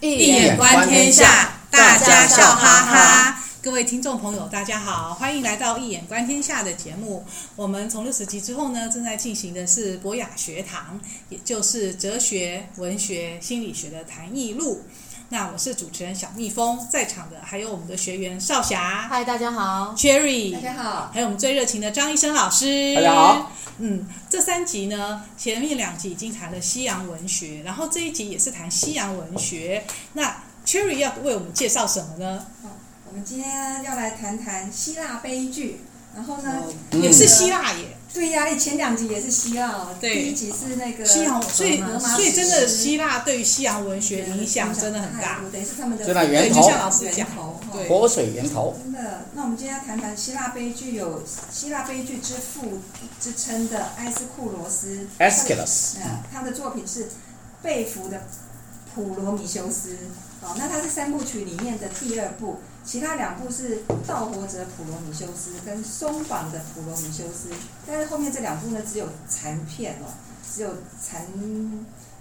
易眼观天下，大家笑哈哈。各位听众朋友，大家好，欢迎来到《一眼观天下》的节目。我们从六十集之后呢，正在进行的是博雅学堂，也就是哲学、文学、心理学的谈艺录。那我是主持人小蜜蜂，在场的还有我们的学员少霞，嗨，大家好，Cherry，大家好，还有我们最热情的张医生老师，大家好。嗯，这三集呢，前面两集已经谈了西洋文学，然后这一集也是谈西洋文学。那 Cherry 要为我们介绍什么呢？哦，我们今天要来谈谈希腊悲剧，然后呢，嗯、也是希腊耶。对呀、啊，前两集也是希腊，对，第一集是那个西洋，所以所以真的希腊对于西洋文学影响真的很大，等于是他们的源头，就像老师讲，对，活水源头。真的，那我们今天要谈谈希腊悲剧，有希腊悲剧之父之称的埃斯库罗斯 （Aeschylus）。嗯，他的作品是被俘的《普罗米修斯》。好，那它是三部曲里面的第二部。其他两部是《盗火者普罗米修斯》跟《松绑的普罗米修斯》，但是后面这两部呢，只有残片哦，只有残，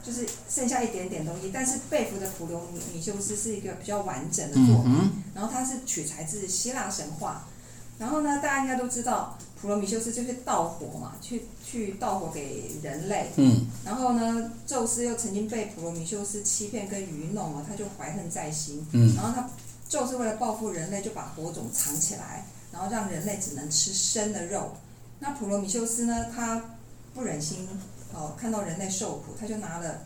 就是剩下一点点东西。但是贝弗的普罗米修斯是一个比较完整的作品，然后它是取材自希腊神话。然后呢，大家应该都知道，普罗米修斯就是盗火嘛，去去盗火给人类。嗯。然后呢，宙斯又曾经被普罗米修斯欺骗跟愚弄了，他就怀恨在心。嗯。然后他。宙斯为了报复人类，就把火种藏起来，然后让人类只能吃生的肉。那普罗米修斯呢？他不忍心哦，看到人类受苦，他就拿了。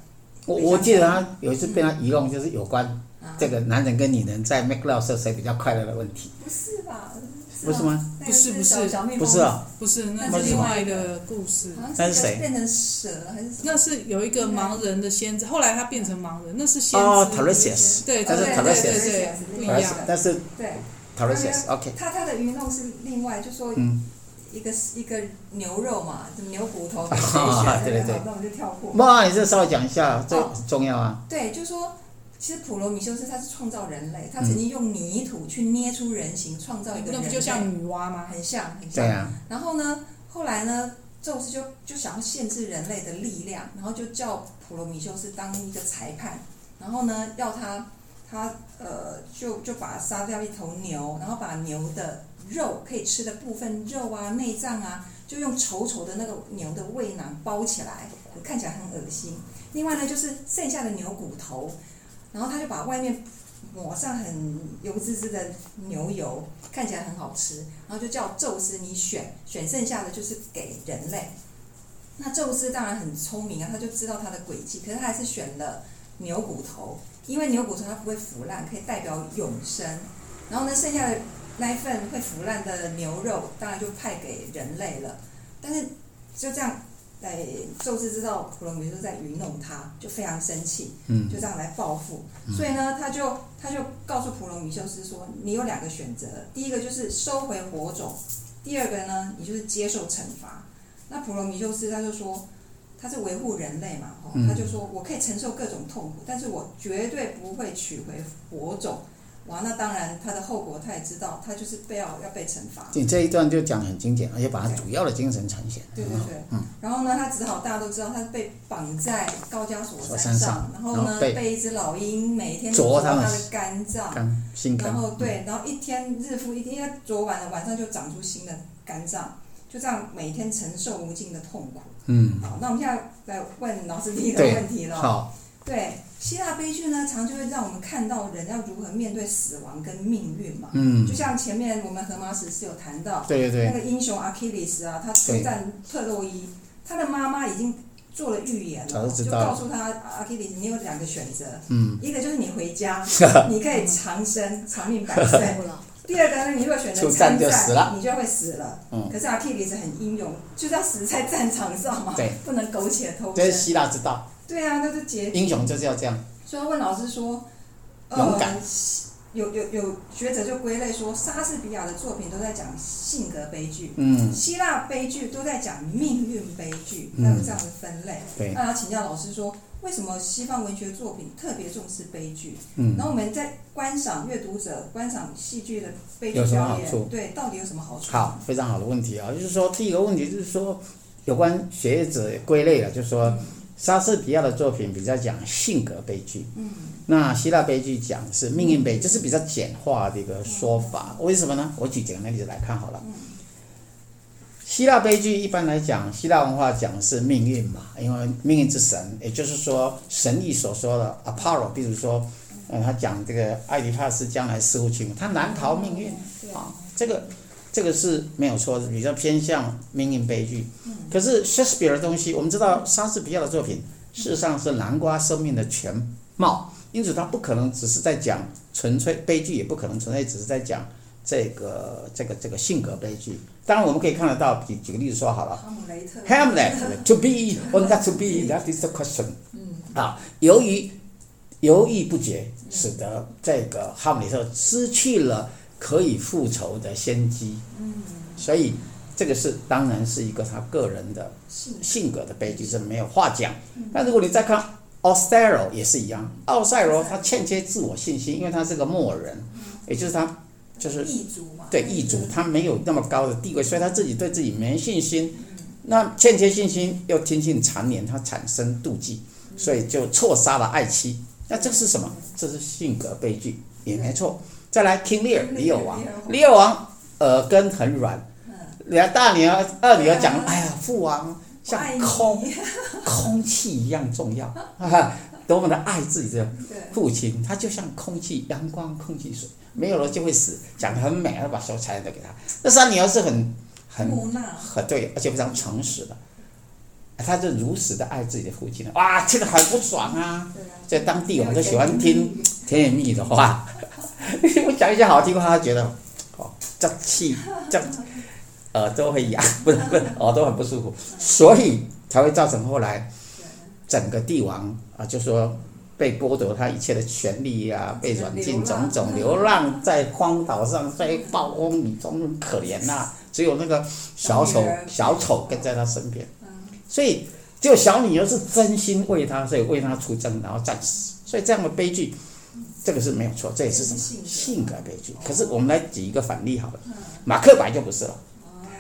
我我记得他有一次被他愚弄，就是有关这个男人跟女人在 make love 时谁比较快乐的问题。不是吧？不是吗？不是不是不是啊，不是，那是另外一个故事。那是谁？变成蛇还是？那是有一个盲人的仙子，后来他变成盲人，那是仙子。哦，Tiresias。对，他是 Tiresias，不一样。但是对，Tiresias，OK。他他的鱼弄是另外，就说嗯一个一个牛肉嘛，什么牛骨头。对对对。那我们就跳过。哇，你这稍微讲一下，这重要啊。对，就说。其实普罗米修斯他是创造人类，他曾经用泥土去捏出人形，创造一个人类。那不就像女娲吗？很像，很像。对啊。然后呢，后来呢，宙斯就就想要限制人类的力量，然后就叫普罗米修斯当一个裁判，然后呢，要他他呃，就就把他杀掉一头牛，然后把牛的肉可以吃的部分肉啊、内脏啊，就用稠稠的那个牛的胃囊包起来，看起来很恶心。另外呢，就是剩下的牛骨头。然后他就把外面抹上很油滋滋的牛油，看起来很好吃。然后就叫宙斯，你选选剩下的就是给人类。那宙斯当然很聪明啊，他就知道他的诡计，可是他还是选了牛骨头，因为牛骨头它不会腐烂，可以代表永生。然后呢，剩下的那一份会腐烂的牛肉，当然就派给人类了。但是就这样。在宙斯知道普罗米修斯在愚弄他，就非常生气，嗯，就这样来报复。嗯、所以呢，他就他就告诉普罗米修斯说：“你有两个选择，第一个就是收回火种，第二个呢，你就是接受惩罚。”那普罗米修斯他就说：“他是维护人类嘛，哦，他就说我可以承受各种痛苦，但是我绝对不会取回火种。”哇，那当然，他的后果他也知道，他就是被要要被惩罚。你这一段就讲得很精简，而且把他主要的精神呈现。对对对，嗯。然后呢，他只好大家都知道，他被绑在高加索山上，山上然后呢，被，被一只老鹰每天啄他的肝脏，肝心肝。然后对，然后一天日复一天，因为啄完了，晚上就长出新的肝脏，就这样每天承受无尽的痛苦。嗯。好，那我们现在来问老师第一个问题了。好。对。希腊悲剧呢，常就会让我们看到人要如何面对死亡跟命运嘛。嗯。就像前面我们荷马史是有谈到，对对对，那个英雄阿基里斯啊，他出战特洛伊，他的妈妈已经做了预言了，就告诉他阿基里斯，你有两个选择，嗯，一个就是你回家，你可以长生 长命百岁；第二个呢，你如果选择参战，你就会死了。嗯。可是阿基里斯很英勇，就是要死在战场上嘛，对，不能苟且偷生。这是希腊之道。对啊，那是结英雄就是要这样。所以问老师说，呃、勇敢。有有有学者就归类说，莎士比亚的作品都在讲性格悲剧，嗯，希腊悲剧都在讲命运悲剧，那有这样的分类。对。那要请教老师说，为什么西方文学作品特别重视悲剧？嗯。然后我们在观赏阅读者观赏戏剧的悲剧表演，对，到底有什么好处？好，非常好的问题啊！就是说，第一个问题就是说，有关学者归类了，就是说。莎士比亚的作品比较讲性格悲剧，嗯，那希腊悲剧讲是命运悲剧，这是比较简化的一个说法。为什么呢？我举几个例子来看好了。希腊悲剧一般来讲，希腊文化讲是命运嘛，因为命运之神，也就是说神意所说的 Apollo，比如说，嗯，他讲这个爱迪帕斯将来似乎情他难逃命运啊，这个这个是没有错的，比较偏向命运悲剧。可是 Shakespeare 的东西，我们知道莎士比亚的作品事实上是南瓜生命的全貌，因此他不可能只是在讲纯粹悲剧，也不可能纯粹只是在讲。这个这个这个性格悲剧，当然我们可以看得到，举举个例子说好了。哈姆雷特。Hamlet，to be or not to be，that is the question。嗯。啊，由于犹豫不决，使得这个哈姆雷特失去了可以复仇的先机。嗯。所以这个是当然是一个他个人的性格的悲剧，是没有话讲。但如果你再看奥赛罗也是一样，奥赛罗他欠缺自我信心，因为他是个木偶人，也就是他。就是异族嘛对异族，他没有那么高的地位，所以他自己对自己没信心。那欠缺信心又听信谗言，他产生妒忌，所以就错杀了爱妻。那这是什么？这是性格悲剧，也没错。再来，King Lear，李尔王，李尔王耳根很软。两大女儿、二女儿讲：“哎呀，父王像空 空气一样重要，多么的爱自己的父亲，他就像空气，阳光、空气、水。”没有了就会死，讲的很美，要把所有财产都给他。那三女儿是很很很对，而且非常诚实的，他就如实的爱自己的父亲。哇，听得很不爽啊！在当地我们都喜欢听甜言蜜语的话，我讲一些好听话，他觉得哦，这气这耳朵会痒，不是不是耳朵很不舒服，所以才会造成后来整个帝王啊，就说。被剥夺他一切的权利呀、啊，被软禁，种种流浪在荒岛上，在暴风雨中可怜呐、啊。只有那个小丑小丑跟在他身边，所以就小女儿是真心为他，所以为他出征，然后战死。所以这样的悲剧，这个是没有错，这也是什么性格悲剧。可是我们来举一个反例好了，马克白就不是了。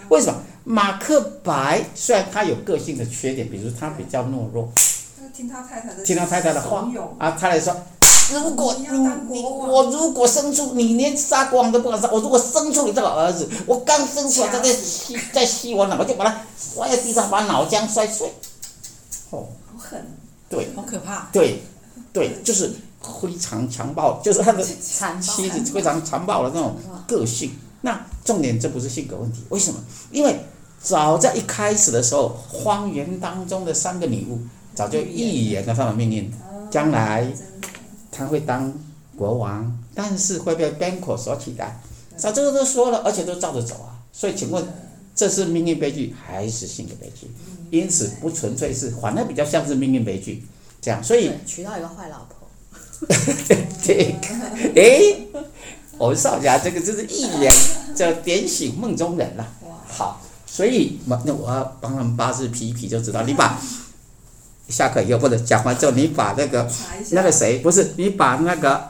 为什么？马克白虽然他有个性的缺点，比如他比较懦弱。听他太太的，听他太太的话啊，他来说，如果你你我如果生出你连杀国王都不敢杀，我如果生出你这个儿子，我刚生出来他在 吸在吸我脑，我就把他摔在地上，把脑浆摔碎。哦，好狠，对，好可怕，对，对，就是非常强暴，就是他的妻子非常残暴的那种个性。那重点这不是性格问题，为什么？因为早在一开始的时候，荒原当中的三个女巫。早就预言了他的命运，将来他会当国王，但是会被 Banquo 所取代。早这个都说了，而且都照着走啊。所以，请问这是命运悲剧还是性格悲剧？因此，不纯粹是，反而比较像是命运悲剧这样。所以娶到一个坏老婆。对，哎，我们少侠这个就是一言，叫点醒梦中人了。好，所以那我要帮他们八字批一批，就知道你把。下课以后或者讲完之后，你把那个那个谁不是你把那个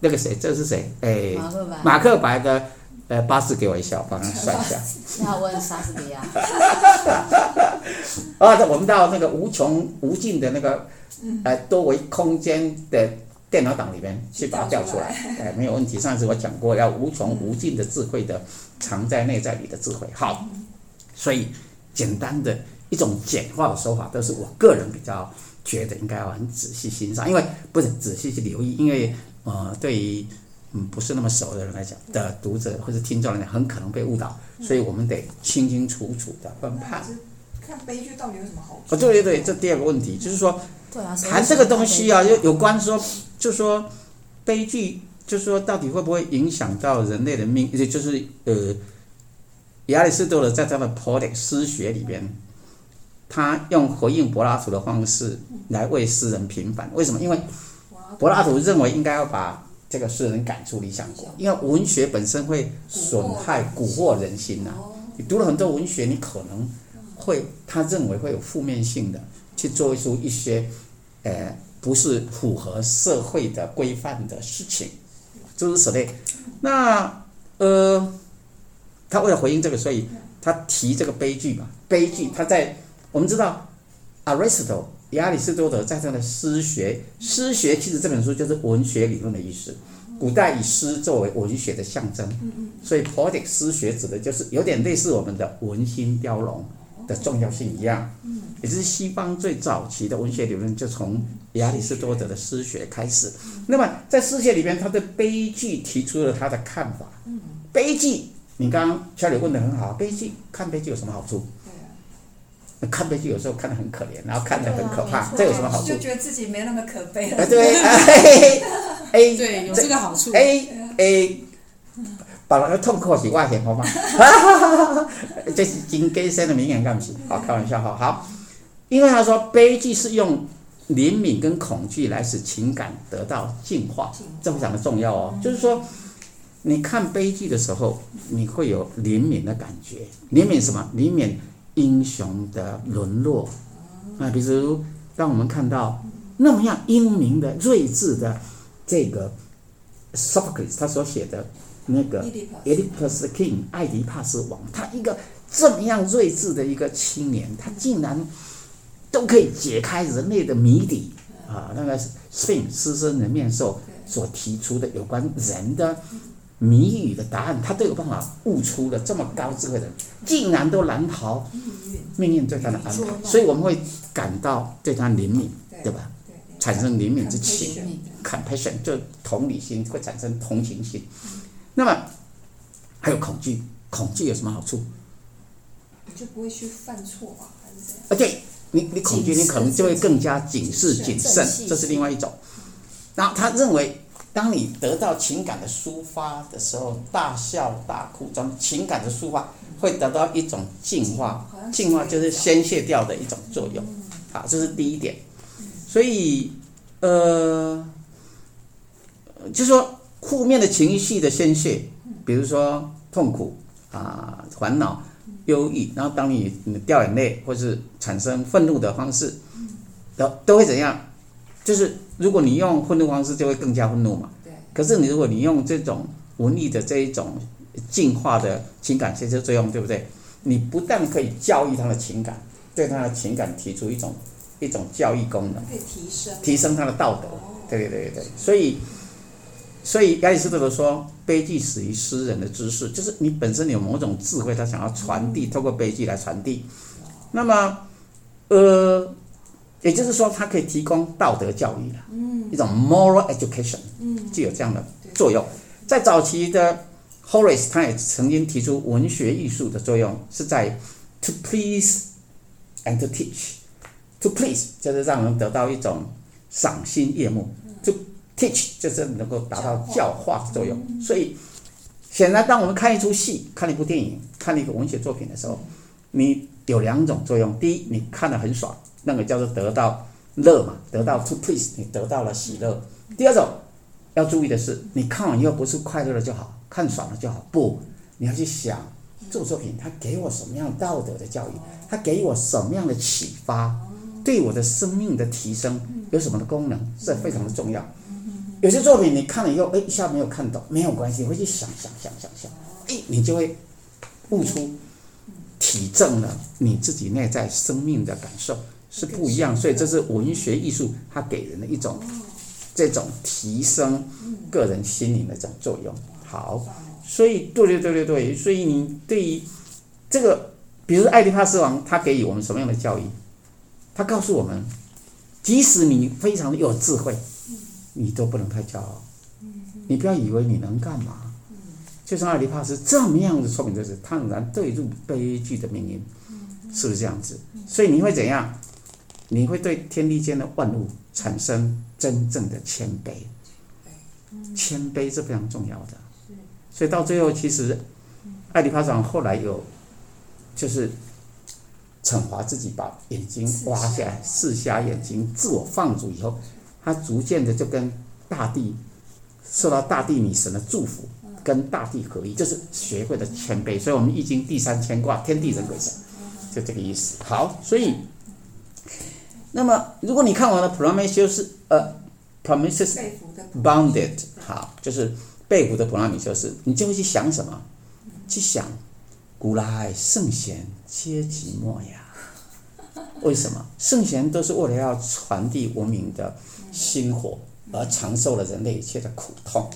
那个谁这是谁？哎，马克白，的呃八字给我一下，我帮他算一下。你要问莎士比亚。啊，我们到那个无穷无尽的那个呃多维空间的电脑档里面去把它调出来，哎，没有问题。上次我讲过，要无穷无尽的智慧的藏在内在里的智慧。好，所以简单的。一种简化的手法，都是我个人比较觉得应该要很仔细欣赏，因为不是仔细去留意，因为呃，对于嗯不是那么熟的人来讲的读者或者听众来讲，很可能被误导，所以我们得清清楚楚的分判。看悲剧到底有什么好处？哦，对对对，这第二个问题就是说，谈这个东西啊，有有关说，就是说悲剧，就是说到底会不会影响到人类的命？也就是呃，亚里士多德在他的《Poetics》诗学里边。他用回应柏拉图的方式来为诗人平反，为什么？因为柏拉图认为应该要把这个诗人赶出理想国，因为文学本身会损害蛊惑人心呐。你读了很多文学，你可能会他认为会有负面性的去做出一些呃不是符合社会的规范的事情，诸如此类。那呃，他为了回应这个，所以他提这个悲剧嘛，悲剧他在。我们知道，Aristotle 亚里士多德在他的诗学，诗学其实这本书就是文学理论的意思。古代以诗作为文学的象征，所以 poetic 诗学指的就是有点类似我们的文心雕龙的重要性一样。嗯也就是西方最早期的文学理论就从亚里士多德的诗学开始。那么在诗学里边，他对悲剧提出了他的看法。嗯悲剧，你刚刚小李问的很好，悲剧看悲剧有什么好处？看悲剧有时候看得很可怜，然后看得很可怕，这有什么好处？就觉得自己没那么可悲了。啊，对，哎哎，对，有这个好处。哎哎，把那个痛苦是外显，好吗？这是金根生的名言，干不起。好，开玩笑哈。好，因为他说悲剧是用怜悯跟恐惧来使情感得到净化，这非常的重要哦。就是说，你看悲剧的时候，你会有怜悯的感觉。怜悯什么？怜悯。英雄的沦落，啊，比如当我们看到那么样英明的、睿智的这个 Sophocles 他所写的那个 Oedipus King 艾迪帕斯王，他一个这么样睿智的一个青年，他竟然都可以解开人类的谜底啊！那个 Sphinx 狮身人面兽所提出的有关人的。谜语的答案，他都有办法悟出了这么高智慧的人，竟然都难逃命运对他的安排，所以我们会感到对他怜悯，对吧？产生怜悯之情，compassion 就同理心会产生同情心。那么还有恐惧，恐惧有什么好处？你就不会去犯错吧？还是怎样？而且你你恐惧，你可能就会更加警示谨慎，这是另外一种。然后他认为。当你得到情感的抒发的时候，大笑大哭，这种情感的抒发会得到一种净化，净化就是宣泄掉的一种作用。好，这是第一点。所以，呃，就是说负面的情绪的宣泄，比如说痛苦啊、烦恼、忧郁，然后当你掉眼泪或是产生愤怒的方式，都都会怎样？就是如果你用愤怒方式，就会更加愤怒嘛。对。可是你如果你用这种文艺的这一种净化的情感宣泄作用，对不对？你不但可以教育他的情感，对他的情感提出一种一种教育功能，可以提升提升他的道德。对对对对。所以，所以亚里士多德说，悲剧始于诗人的知识，就是你本身有某种智慧，他想要传递，透过悲剧来传递。那么，呃。也就是说，它可以提供道德教育了，嗯，一种 moral education，嗯，具有这样的作用。在早期的 Horace，他也曾经提出文学艺术的作用是在 to please and to teach。to please 就是让人得到一种赏心悦目，to teach 就是能够达到教化的作用。所以，显然，当我们看一出戏、看一部电影、看一个文学作品的时候，你有两种作用：第一，你看得很爽。那个叫做得到乐嘛，得到 to please，你得到了喜乐。第二种要注意的是，你看完以后不是快乐了就好，看爽了就好，不，你要去想这部作品它给我什么样道德的教育，它给我什么样的启发，对我的生命的提升有什么的功能，这非常的重要。有些作品你看了以后，哎，一下没有看懂，没有关系，回去想想想想想，哎，你就会悟出体证了你自己内在生命的感受。是不一样，所以这是文学艺术，它给人的一种这种提升个人心灵的这种作用。好，所以对对对对对，所以你对于这个，比如爱迪帕斯王，他给予我们什么样的教育？他告诉我们，即使你非常的有智慧，你都不能太骄傲。你不要以为你能干嘛？就像爱迪帕斯这么样子聪明，就是他仍然对入悲剧的命运，是不是这样子？所以你会怎样？你会对天地间的万物产生真正的谦卑，谦卑是非常重要的。所以到最后，其实艾利帕斯后来有就是惩罚自己，把眼睛挖下来，四瞎眼睛，自我放逐以后，他逐渐的就跟大地受到大地女神的祝福，跟大地合一，就是学会的谦卑。所以我们易经第三牵挂，天地人鬼神，就这个意思。好，所以。那么，如果你看完了《普罗米修斯》呃，《Promises Bounded》好，就是贝福的《普罗米修斯》，你就会去想什么？去想，古来圣贤皆寂寞呀。为什么？圣贤都是为了要传递文明的薪火，而承受了人类一切的苦痛，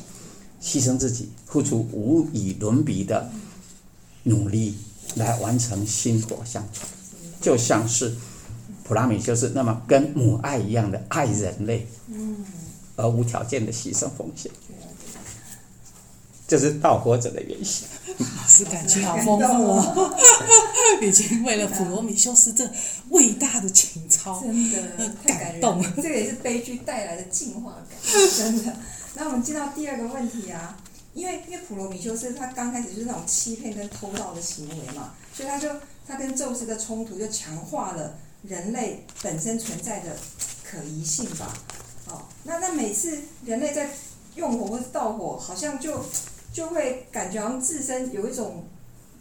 牺牲自己，付出无与伦比的努力来完成薪火相传，就像是普拉米修斯那么跟母爱一样的爱人类，而无条件的牺牲奉献。这是盗火者的原型。老师感情好丰富哦，已经为了普罗米修斯这伟大的情操，真的太感动了。这个也是悲剧带来的进化感，真的。那我们进到第二个问题啊，因为因为普罗米修斯他刚开始就是那种欺骗跟偷盗的行为嘛，所以他就他跟宙斯的冲突就强化了人类本身存在的可疑性吧。哦，那那每次人类在用火或是盗火，好像就。就会感觉好像自身有一种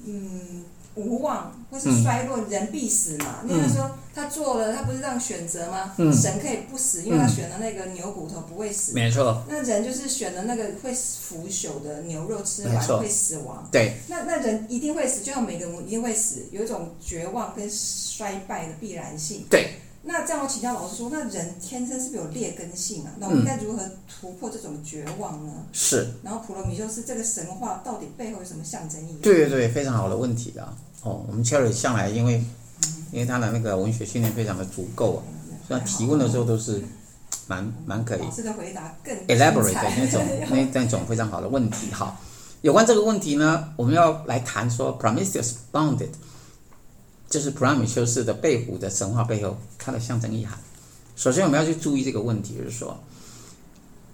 嗯无望或是衰落，嗯、人必死嘛。那个时候他做了，他不是让选择吗？嗯、神可以不死，因为他选了那个牛骨头不会死。没错。那人就是选了那个会腐朽的牛肉，吃完会死亡。对。那那人一定会死，就像每个人一定会死，有一种绝望跟衰败的必然性。对。那这样我请教老师说，那人天生是不是有劣根性啊？那我们应该如何突破这种绝望呢？是。然后普罗米修斯这个神话到底背后有什么象征意义？对对对，非常好的问题啊！哦，我们 Cherry 向来因为因为他的那个文学训练非常的足够啊，所以提问的时候都是蛮蛮可以。老师的回答更 elaborate 的 那种那那种非常好的问题。好，有关这个问题呢，我们要来谈说 Prometheus Bounded。就是普拉米修斯的被俘的神话背后，它的象征意涵。首先，我们要去注意这个问题，就是说，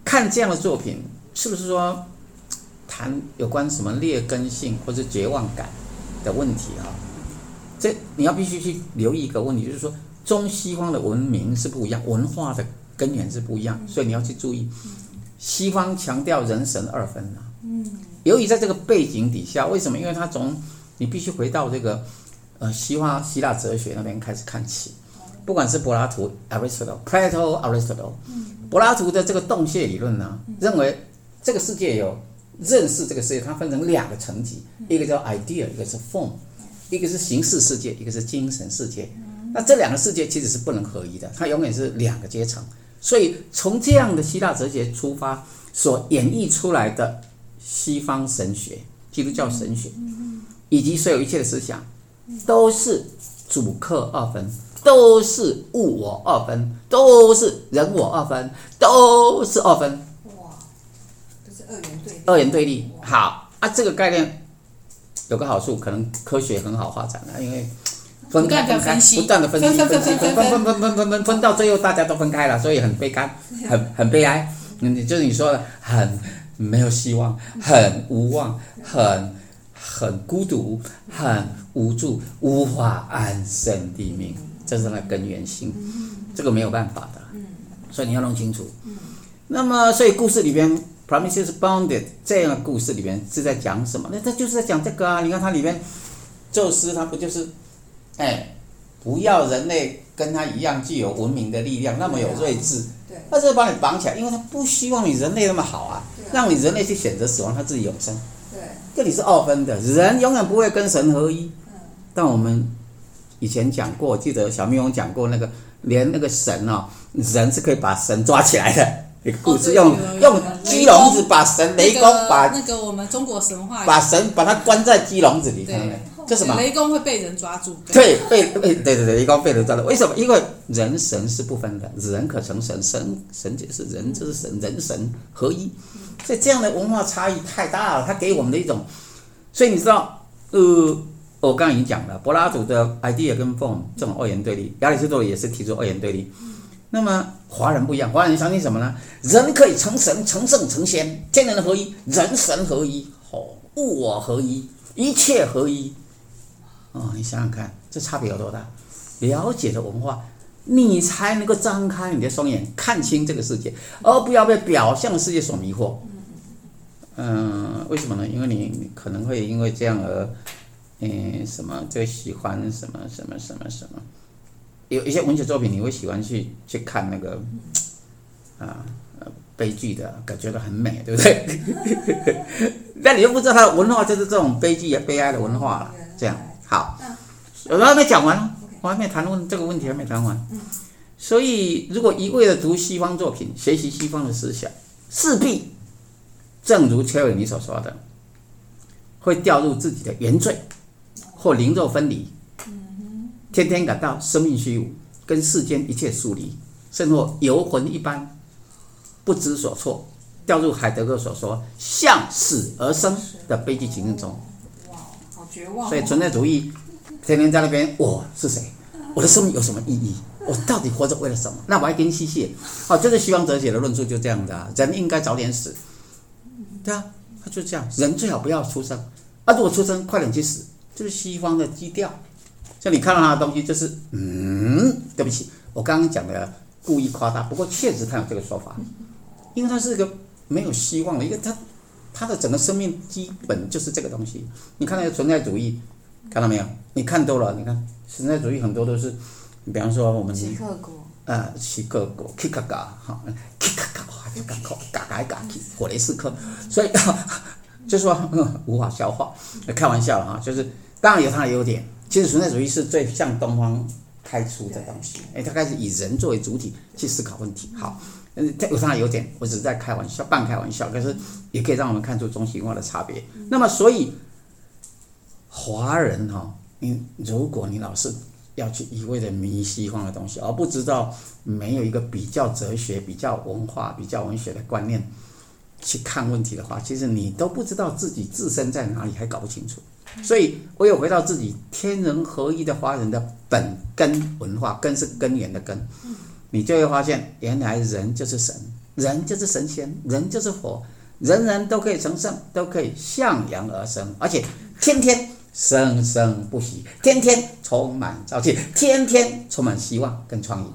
看这样的作品，是不是说谈有关什么劣根性或者绝望感的问题啊？这你要必须去留意一个问题，就是说，中西方的文明是不一样，文化的根源是不一样，所以你要去注意，西方强调人神二分啊。嗯。由于在这个背景底下，为什么？因为它从你必须回到这个。呃，西方希腊哲学那边开始看起，不管是柏拉图 （Aristotle），Plato（Aristotle），柏拉图的这个洞穴理论呢，认为这个世界有认识这个世界，它分成两个层级，一个叫 idea，一个是 form，一个是形式世界，一个是精神世界。那这两个世界其实是不能合一的，它永远是两个阶层。所以从这样的希腊哲学出发，所演绎出来的西方神学、基督教神学，以及所有一切的思想。都是主客二分都是物我二分都是人我二分都是二分。哇都是二元对立。二元对立。好啊这个概念有个好处可能科学很好发展了因为分开分开不断的分析分析分分分分。分分分分到最后大家都分开了所以很悲甘很很悲哀你就是你说的很没有希望很无望很很孤独，很无助，无法安身立命，这是它的根源性，这个没有办法的，所以你要弄清楚。那么，所以故事里边，Prometheus Bounded 这样的故事里边是在讲什么？那他就是在讲这个啊！你看它里边，宙斯他不就是，哎，不要人类跟他一样具有文明的力量，那么有睿智，对，他就把你绑起来，因为他不希望你人类那么好啊，让你人类去选择死亡，他自己永生。这里是二分的，人永远不会跟神合一。但我们以前讲过，记得小蜜蜂讲过那个，连那个神哦，人是可以把神抓起来的一个故事，用用鸡笼子把神雷公把那个我们中国神话把神把它关在鸡笼子里，看到没？这什么？雷公会被人抓住。对，被被对对对，雷公被人抓住。为什么？因为人神是不分的，人可成神，神神就是人，就是神，人神合一。所以这样的文化差异太大了，它给我们的一种，所以你知道，呃，我刚刚已经讲了，柏拉图的 idea 跟 form 这种二元对立，亚里士多德也是提出二元对立。那么华人不一样，华人相信什么呢？人可以成神、成圣、成仙，天人合一，人神合一，哦，物我合一，一切合一。哦，你想想看，这差别有多大？了解的文化。你才能够张开你的双眼，看清这个世界，而不要被表象的世界所迷惑。嗯，为什么呢？因为你，可能会因为这样而，嗯，什么就喜欢什么什么什么什么，有一些文学作品你会喜欢去去看那个，啊，悲剧的，感觉到很美，对不对？那你又不知道它的文化就是这种悲剧也悲哀的文化了。这样好，我还没讲完。我还没谈论这个问题，还没谈完。所以，如果一味的读西方作品，学习西方的思想，势必正如切尔尼所说的，会掉入自己的原罪，或灵肉分离，天天感到生命虚无，跟世间一切疏离，甚或游魂一般，不知所措，掉入海德格所说“向死而生”的悲剧情境中。哇，好绝望！所以存在主义天天在那边，我是谁？我的生命有什么意义？我到底活着为了什么？那我还跟你嬉戏？好，就是西方哲学的论述就这样的啊，人应该早点死。对啊，他就这样，人最好不要出生，啊，如果出生，快点去死，就是西方的基调。像你看到他的东西，就是嗯，对不起，我刚刚讲的故意夸大，不过确实他有这个说法，因为他是一个没有希望的，因为他他的整个生命基本就是这个东西。你看那个存在主义，看到没有？你看多了，你看存在主义很多都是，你比方说我们齐克果，呃，齐克果，K 卡嘎，哈，K 卡嘎，哇，就嘎口嘎嘎嘎去，火雷斯克，所以 就说、嗯、无法消化，开玩笑了哈，就是当然有它的优点。其实存在主义是最向东方开出的东西，哎，它开始以人作为主体去思考问题。好，嗯，它有它的优点，我只是在开玩笑，半开玩笑，可是也可以让我们看出中西文化的差别。那么，所以华人哈，你如果你老是要去一味的迷西方的东西，而不知道没有一个比较哲学、比较文化、比较文学的观念去看问题的话，其实你都不知道自己自身在哪里，还搞不清楚。所以，我有回到自己天人合一的华人的本根文化，根是根源的根，你就会发现，原来人就是神，人就是神仙，人就是佛，人人都可以成圣，都可以向阳而生，而且天天生生不息，天天充满朝气，天天充满希望跟创意。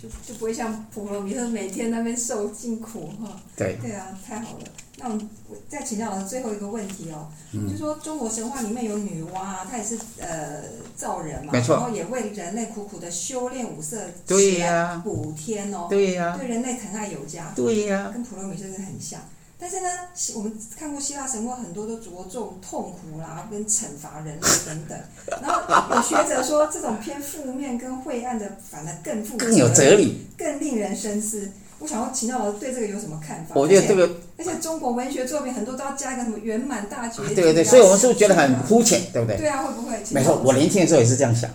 就就不会像普罗米修每天那边受尽苦哈。对。对啊，太好了。那我们再请教老师最后一个问题哦，嗯、就说中国神话里面有女娲啊，她也是呃造人嘛，没错。然后也为人类苦苦的修炼五色，对呀，补天哦，对呀，对人类疼爱有加，对呀，跟普罗米修斯很像。但是呢，我们看过希腊神话，很多都着重痛苦啦，跟惩罚人类等等。然后有学者说，这种偏负面跟晦暗的，反而更负更有哲理，更令人深思。我想要请教老师对这个有什么看法？我觉得这个，而且中国文学作品很多都要加一个什么圆满大结局，啊。对对对，所以我们是不是觉得很肤浅，对不对？对啊，会不会？没错，我年轻的时候也是这样想，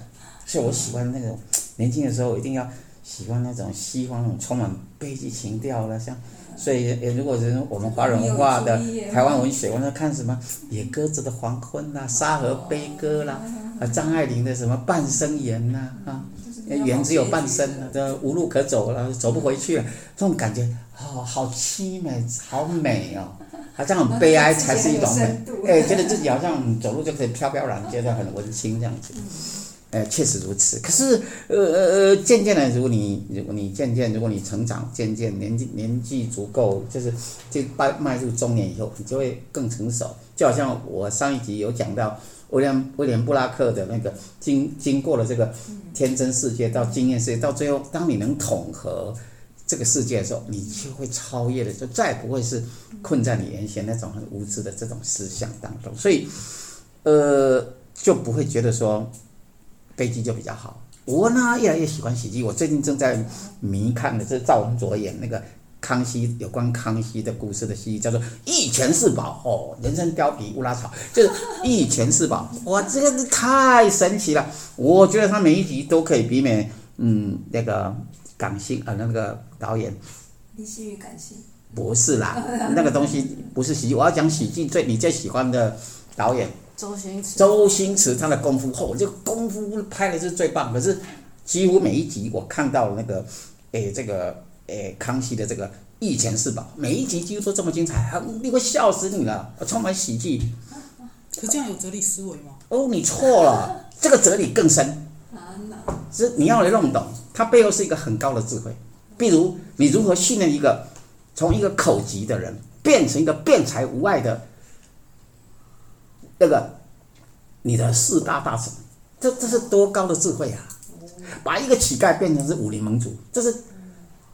所以我喜欢那种年轻的时候一定要喜欢那种西方那种充满悲剧情调的，像。所以，如果是我们华人文化的台湾文学，我们看什么《野鸽子的黄昏》呐，《沙河悲歌》啦，啊，张爱玲的什么《半生缘》呐，啊，缘只有半生了，这无路可走了，走不回去了，这种感觉，哦，好凄美，好美哦，好像很悲哀才是一种美，哎，觉得自己好像走路就可以飘飘然，觉得很文青这样子。呃，确实如此。可是，呃呃呃，渐渐的，如果你如果你渐渐，如果你成长，渐渐年纪年纪足够，就是就迈迈入中年以后，你就会更成熟。就好像我上一集有讲到威廉威廉布拉克的那个经经过了这个天真世界到经验世界，到最后，当你能统合这个世界的时候，你就会超越了，就再也不会是困在你原先那种很无知的这种思想当中。所以，呃，就不会觉得说。悲剧就比较好。我呢，越来越喜欢喜剧。我最近正在迷看的，是赵文卓演那个康熙有关康熙的故事的戏，叫做《一钱四宝》哦，人参貂皮乌拉草，就是一钱四宝。哇，这个太神奇了！我觉得他每一集都可以媲美，嗯，那个港星啊，那个导演李希宇港星不是啦，那个东西不是喜剧。我要讲喜剧最你最喜欢的导演。周星驰，周星驰他的功夫后，这个功夫拍的是最棒。可是几乎每一集我看到那个，诶，这个诶，康熙的这个一钱四宝，每一集几乎都这么精彩，你会笑死你了，充满喜剧。可这样有哲理思维吗？哦，你错了，这个哲理更深。是你要来弄懂，它背后是一个很高的智慧。比如你如何训练一个从一个口疾的人变成一个辩才无碍的。这个，你的四大大臣，这这是多高的智慧啊！把一个乞丐变成是武林盟主，这是，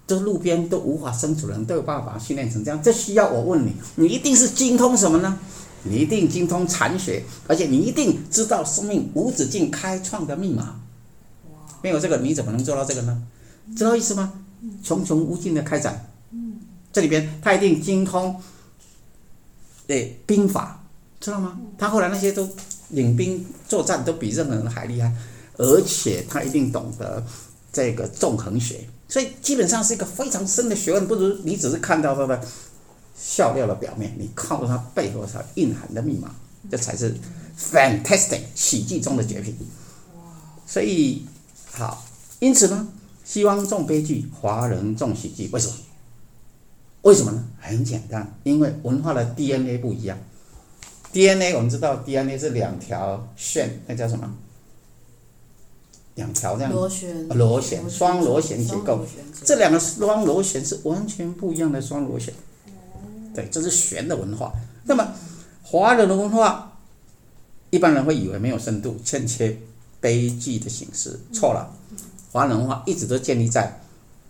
这路边都无法生存的人都有办法训练成这样。这需要我问你，你一定是精通什么呢？你一定精通禅学，而且你一定知道生命无止境开创的密码。没有这个，你怎么能做到这个呢？知道意思吗？穷穷无尽的开展。这里边他一定精通，对兵法，知道吗？他后来那些都领兵作战都比任何人还厉害，而且他一定懂得这个纵横学，所以基本上是一个非常深的学问，不如你只是看到他的笑料的表面，你靠他背后它蕴含的密码，这才是 fantastic 喜剧中的绝品。所以好，因此呢，西方重悲剧，华人重喜剧，为什么？为什么呢？很简单，因为文化的 DNA 不一样。DNA 我们知道，DNA 是两条线，那叫什么？两条这样。螺旋。螺旋，双螺旋结构。这两个双螺旋是完全不一样的双螺旋。对，这是玄的文化。那么，华人的文化，一般人会以为没有深度，欠缺悲剧的形式，错了。华人文化一直都建立在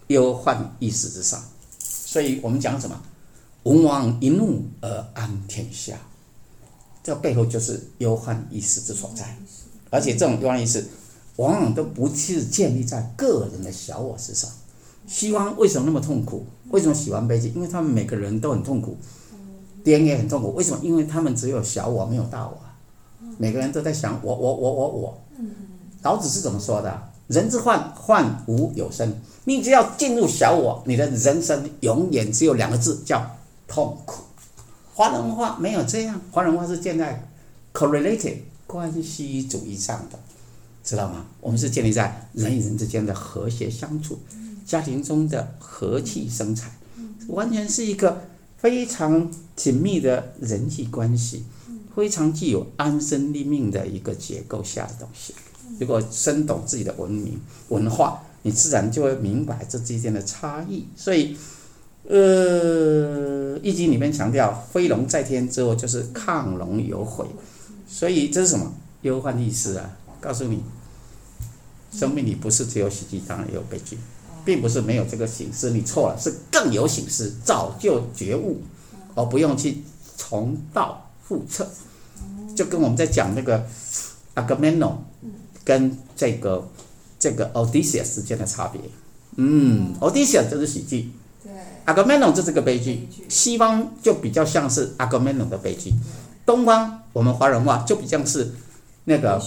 忧患意识之上。所以我们讲什么？文王一怒而安天下，这背后就是忧患意识之所在。而且这种忧患意识，往往都不是建立在个人的小我之上。西方为什么那么痛苦？为什么喜欢悲剧？因为他们每个人都很痛苦别人也很痛苦。为什么？因为他们只有小我，没有大我。每个人都在想我，我，我，我，我。老子是怎么说的？人之患，患无有生。你只要进入小我，你的人生永远只有两个字，叫痛苦。华人文化没有这样，华人文化是建在 correlated 关系主义上的，知道吗？我们是建立在人与人之间的和谐相处，家庭中的和气生财，完全是一个非常紧密的人际关系，非常具有安身立命的一个结构下的东西。如果深懂自己的文明文化，你自然就会明白这之间的差异。所以，呃，《易经》里面强调“飞龙在天”之后，就是亢龙有悔。所以这是什么？忧患意识啊！告诉你，生命里不是只有喜剧，当然也有悲剧，并不是没有这个形式。你错了，是更有形式，早就觉悟，而不用去重蹈覆辙。就跟我们在讲那个阿伽门农。跟这个这个 Odysseus 之间的差别，嗯，Odysseus 就是喜剧，，Agamemnon 就是个悲剧，西方就比较像是 Agamemnon 的悲剧，东方我们华人话就比较像是那个，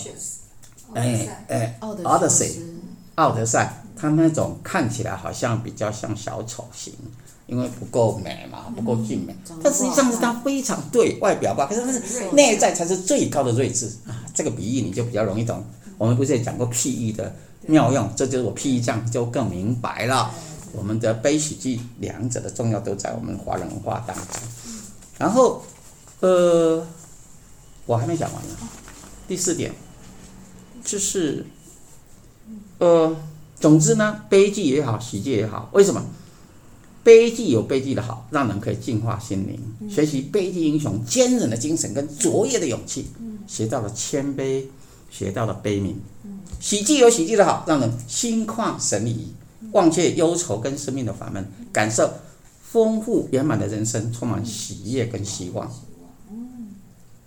哎哎，奥德赛，奥德赛，他那种看起来好像比较像小丑型，因为不够美嘛，不够俊美，但实际上是他非常对外表吧，可是他是内在才是最高的睿智。啊，这个比喻你就比较容易懂。我们不是也讲过譬喻的妙用，这就是我譬喻这样就更明白了。我们的悲喜剧两者的重要都在我们华人文化当中。然后，呃，我还没讲完呢。第四点就是，呃，总之呢，悲剧也好，喜剧也好，为什么？悲剧有悲剧的好，让人可以净化心灵，学习悲剧英雄坚韧的精神跟卓越的勇气，学到了谦卑。学到了悲悯，喜剧有喜剧的好，让人心旷神怡，忘却忧愁跟生命的烦闷，感受丰富圆满的人生，充满喜悦跟希望。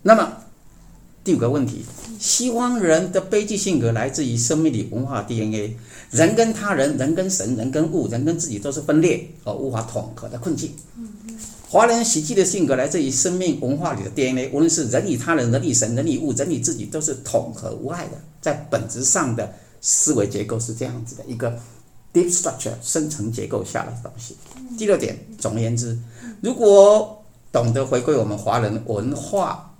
那么第五个问题，西方人的悲剧性格来自于生命里文化 DNA，人跟他人、人跟神、人跟物、人跟自己都是分裂而无法统合的困境。华人喜剧的性格来自于生命文化里的 DNA，无论是人与他人、人与神、人与物、人与自己，都是统合无碍的。在本质上的思维结构是这样子的一个 deep structure 深层结构下的东西。第六点，总而言之，如果懂得回归我们华人文化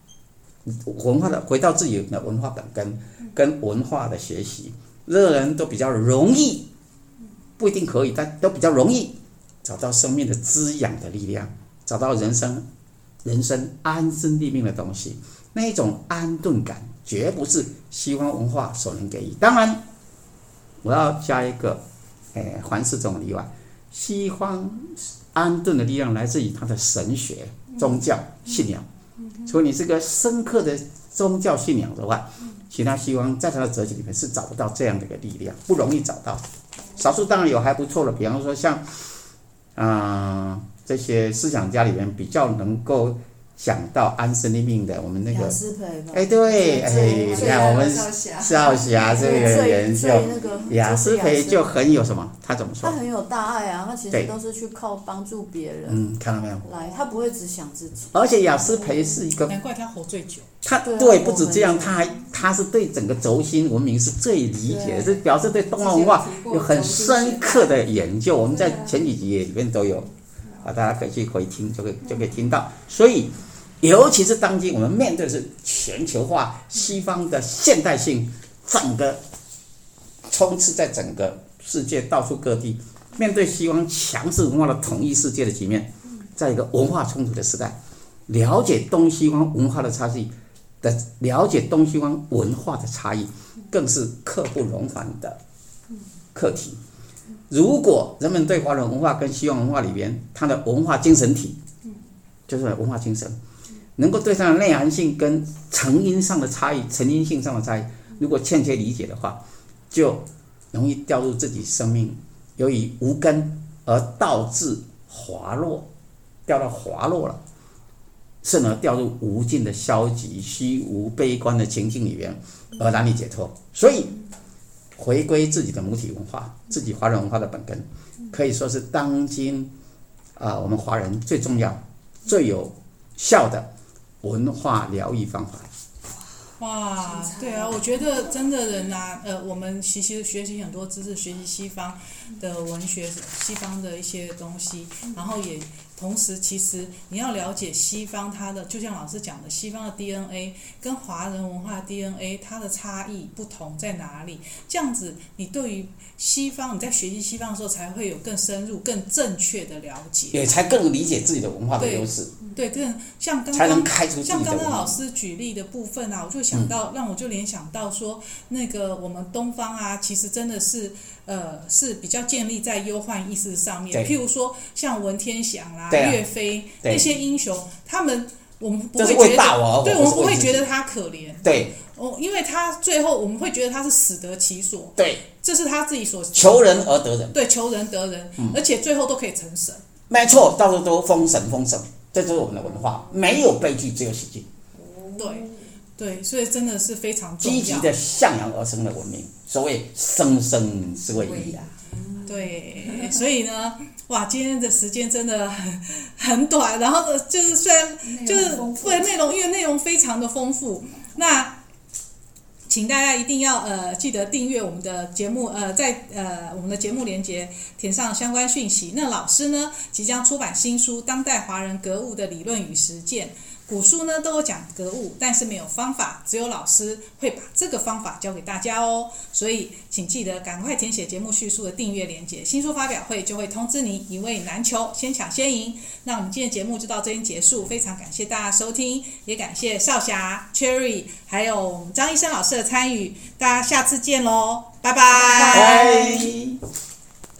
文化的回到自己的文化本根跟文化的学习，任何人都比较容易，不一定可以，但都比较容易找到生命的滋养的力量。找到人生，人生安身立命的东西，那一种安顿感，绝不是西方文化所能给予。当然，我要加一个，哎，凡是这种例外。西方安顿的力量来自于他的神学、宗教信仰。除了你这个深刻的宗教信仰的话，其他西方在他的哲学里面是找不到这样的一个力量，不容易找到。少数当然有还不错的，比方说像，嗯。这些思想家里面比较能够讲到安身立命的，我们那个哎对哎最你看我们少侠这个人就雅思培就就是很有什么？他怎么说？他很有大爱啊，他其实都是去靠帮助别人嗯，看到没有？来，他不会只想自己。而且雅思培是一个，难怪他活最久。他对不止这样，他还他是对整个轴心文明是最理解的，对这表示对东方文化有很深刻的研究。我们在前几集里面都有，啊，大家可以去回听，就可以就可以听到。所以，尤其是当今我们面对的是全球化、西方的现代性，整个充斥在整个世界到处各地，面对西方强势文化的统一世界的局面，在一个文化冲突的时代，了解东西方文化的差异的了解东西方文化的差异，更是刻不容缓的课题。如果人们对华人文化跟西方文化里边它的文化精神体，就是文化精神，能够对它的内涵性跟成因上的差异、成因性上的差异，如果欠缺理解的话，就容易掉入自己生命由于无根而导致滑落，掉到滑落了。甚而掉入无尽的消极、虚无、悲观的情境里面，而难以解脱。所以，回归自己的母体文化，自己华人文化的本根，可以说是当今啊、我们华人最重要、最有效的文化疗愈方法。哇，对啊，我觉得真的人啊，呃，我们其实学习很多知识，学习西方的文学、西方的一些东西，然后也同时，其实你要了解西方它的，就像老师讲的，西方的 DNA 跟华人文化的 DNA 它的差异不同在哪里？这样子，你对于西方你在学习西方的时候，才会有更深入、更正确的了解，也才更理解自己的文化的优势，对，更像刚刚。像刚刚老师举例的部分啊，我就想到，让我就联想到说，那个我们东方啊，其实真的是呃是比较建立在忧患意识上面。譬如说像文天祥啦、啊岳飞那些英雄，他们我们不会觉得，我对，我们不会觉得他可怜对哦，因为他最后我们会觉得他是死得其所，对，这是他自己所求人而得人，对求人得人，而且最后都可以成神。没错，到处都封神封神，这就是我们的文化，没有悲剧，只有喜剧。对对，所以真的是非常重要。积极的向阳而生的文明，所谓生生是谓义啊。对，所以呢，哇，今天的时间真的很很短，然后呢，就是虽然就是对内容，因为内容非常的丰富，那请大家一定要呃记得订阅我们的节目，呃，在呃我们的节目连接填上相关讯息。那老师呢，即将出版新书《当代华人格物的理论与实践》。古书呢都有讲格物，但是没有方法，只有老师会把这个方法教给大家哦。所以请记得赶快填写节目叙述的订阅链接，新书发表会就会通知您，一位难求，先抢先赢。那我们今天节目就到这边结束，非常感谢大家收听，也感谢少侠、Cherry 还有我们张医生老师的参与，大家下次见喽，拜。拜。